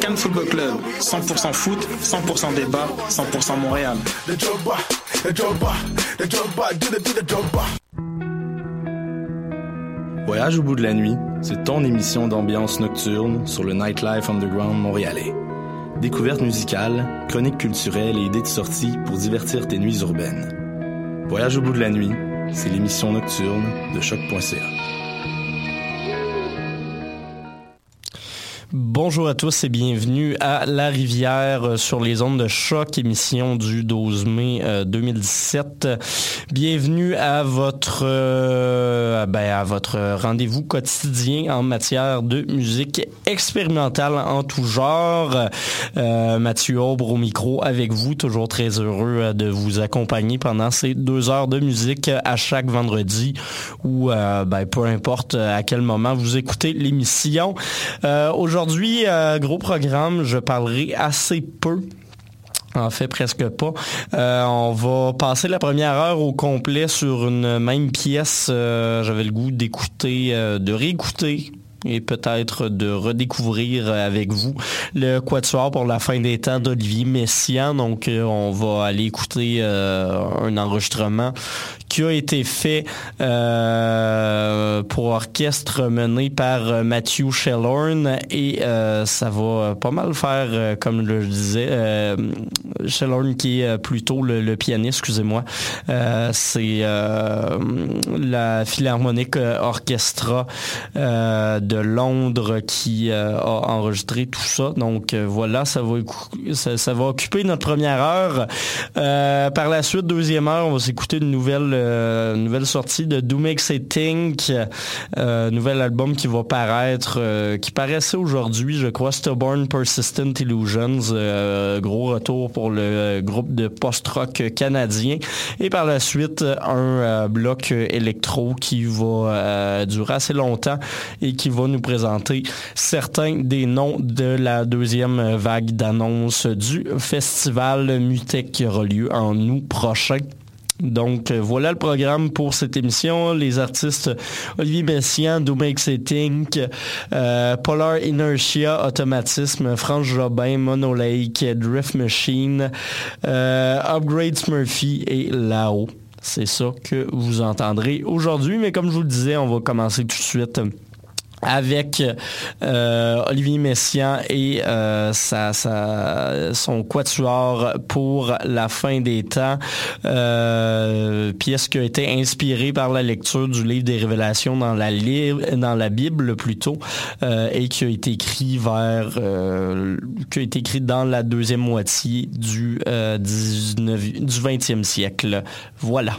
Cannes Football Club, 100% foot, 100% débat, 100% Montréal. Voyage au bout de la nuit, c'est ton émission d'ambiance nocturne sur le Nightlife Underground montréalais. Découvertes musicales, chroniques culturelles et idées de sortie pour divertir tes nuits urbaines. Voyage au bout de la nuit, c'est l'émission nocturne de choc.ca. Bonjour à tous et bienvenue à La Rivière euh, sur les ondes de choc, émission du 12 mai 2017. Euh, bienvenue à votre euh, ben, à votre rendez-vous quotidien en matière de musique expérimentale en tout genre. Mathieu Aubre au micro avec vous, toujours très heureux de vous accompagner pendant ces deux heures de musique à chaque vendredi ou ben, peu importe à quel moment vous écoutez l'émission. Aujourd'hui, euh, gros programme, je parlerai assez peu en fait presque pas. Euh, on va passer la première heure au complet sur une même pièce. Euh, j'avais le goût d'écouter, de réécouter et peut-être de redécouvrir avec vous le Quatuor pour la fin des temps d'Olivier Messiaen. Donc, on va aller écouter un enregistrement qui a été fait euh, pour orchestre mené par euh, Matthew Shellorn et euh, ça va pas mal faire, comme je disais, Shellorn qui est plutôt le, pianiste, excusez-moi, c'est la Philharmonique Orchestra de Londres qui a enregistré tout ça. Donc voilà, ça va, ça, va occuper notre première heure. par la suite, deuxième heure, on va s'écouter une nouvelle euh, nouvelle sortie de Do Makes It Think, euh, nouvel album qui va paraître, euh, qui paraissait aujourd'hui, je crois, Stubborn Persistent Illusions, gros retour pour le groupe de post-rock canadien. Et par la suite, un bloc électro qui va durer assez longtemps et qui va nous présenter certains des noms de la deuxième vague d'annonces du festival Mutec qui aura lieu en août prochain. Donc euh, voilà le programme pour cette émission. Les artistes Olivier Messiaen, Do Makes It Polar Inertia, Automatisme, France Jobin, Monolake, Drift Machine, euh, Upgrades Murphy et Lao. C'est ça que vous entendrez aujourd'hui. Mais comme je vous le disais, on va commencer tout de suite avec euh, Olivier Messiaen et euh, son quatuor pour la fin des temps, euh, pièce qui a été inspirée par la lecture du livre des Révélations dans la, Bible plutôt, et qui a été écrit vers, qui a été dans la deuxième moitié du, 19, du 20e siècle. Voilà.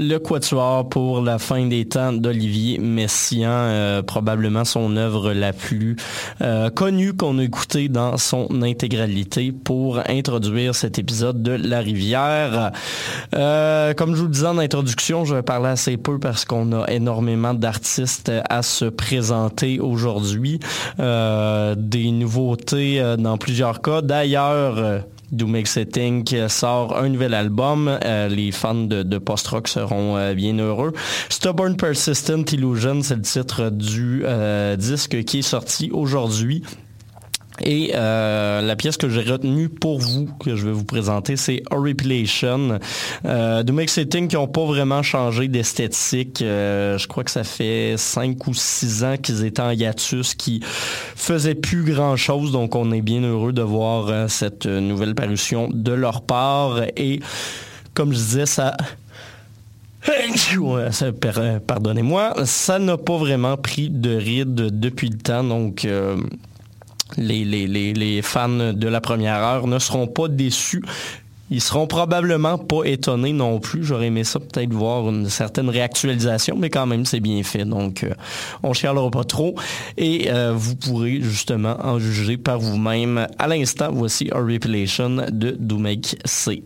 le Quatuor pour la fin des temps d'Olivier Messiaen, euh, probablement son œuvre la plus euh, connue qu'on a écoutée dans son intégralité pour introduire cet épisode de La Rivière. Euh, comme je vous le disais en introduction, je vais parler assez peu parce qu'on a énormément d'artistes à se présenter aujourd'hui. des nouveautés dans plusieurs cas. D'ailleurs, Do Make Setting sort un nouvel album. Euh, les fans de, post-rock seront euh, bien heureux. Stubborn Persistent Illusion, c'est le titre du euh, disque qui est sorti aujourd'hui. Et euh, la pièce que j'ai retenue pour vous, que je vais vous présenter, c'est Horripilation euh, de Make Setting qui n'ont pas vraiment changé d'esthétique. Euh, je crois que ça fait cinq ou six ans qu'ils étaient en hiatus, qui faisaient plus grand-chose. Donc on est bien heureux de voir euh, cette nouvelle parution de leur part. Et comme je disais, ça Pardonnez-moi, ça n'a pas vraiment pris de ride depuis le temps, donc les, fans de la première heure ne seront pas déçus. Ils seront probablement pas étonnés non plus. J'aurais aimé ça peut-être voir une certaine réactualisation, mais quand même c'est bien fait. Donc euh, on chialera pas trop. Et euh, vous pourrez justement en juger par vous-même. À l'instant, voici A Repilation de Do Make Say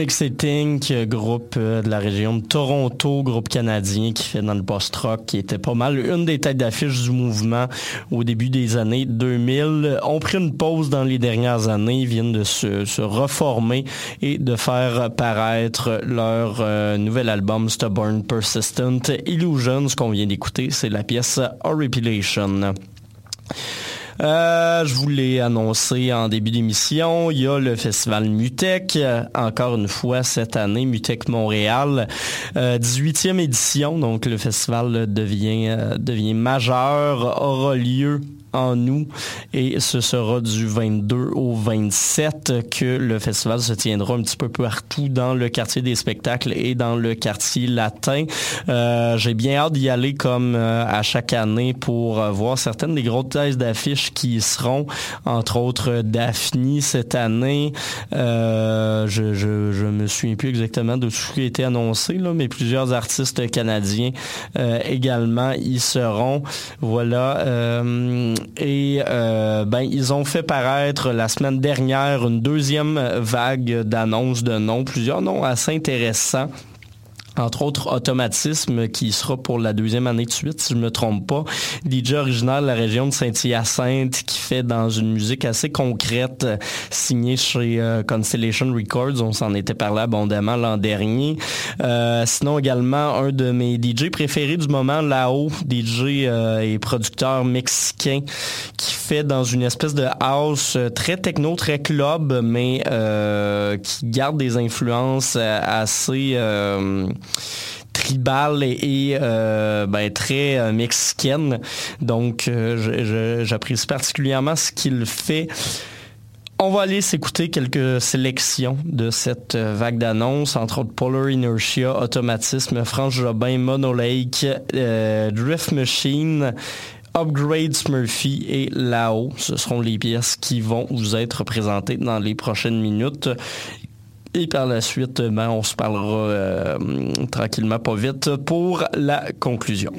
It Think, groupe euh, de la région de Toronto, groupe canadien qui fait dans le post-rock, qui était pas mal une des têtes d'affiche du mouvement au début des années 2000. Ont pris une pause dans les dernières années, viennent de se, reformer et de faire paraître leur euh, nouvel album Stubborn Persistent Illusion. Ce qu'on vient d'écouter, c'est la pièce Horripilation. Euh, je vous l'ai annoncé en début d'émission, il y a le festival Mutec, euh, encore une fois cette année, Mutec Montréal, 18e euh, édition, donc le festival devient, devient majeur, aura lieu en nous et ce sera du 22 au 27 que le festival se tiendra un petit peu partout dans le quartier des spectacles et dans le quartier latin. Euh, j'ai bien hâte d'y aller comme euh, à chaque année pour euh, voir certaines des grosses thèses d'affiches qui y seront, entre autres Daphne cette année. je, me souviens plus exactement de tout ce qui a été annoncé, là, mais plusieurs artistes canadiens également y seront. Voilà. Et euh, ben, ils ont fait paraître la semaine dernière une deuxième vague d'annonces de noms, plusieurs noms assez intéressants entre autres Automatisme qui sera pour la deuxième année de suite, si je me trompe pas. DJ original de la région de Saint-Hyacinthe qui fait dans une musique assez concrète, signée chez euh, Constellation Records. On s'en était parlé abondamment l'an dernier. Euh, sinon également un de mes DJ préférés du moment, Lao, DJ euh, et producteur mexicain qui fait dans une espèce de house très techno, très club, mais qui garde des influences assez tribal et, euh, ben, très euh, mexicaine. Donc, euh, j'apprécie particulièrement ce qu'il fait. On va aller s'écouter quelques sélections de cette vague d'annonces, entre autres Polar Inertia, Automatisme, France Jobin, Monolake, Drift Machine, Upgrade Smurfy et Lao. Ce seront les pièces qui vont vous être présentées dans les prochaines minutes. Et par la suite, ben, on se parlera euh, tranquillement, pas vite, pour la conclusion.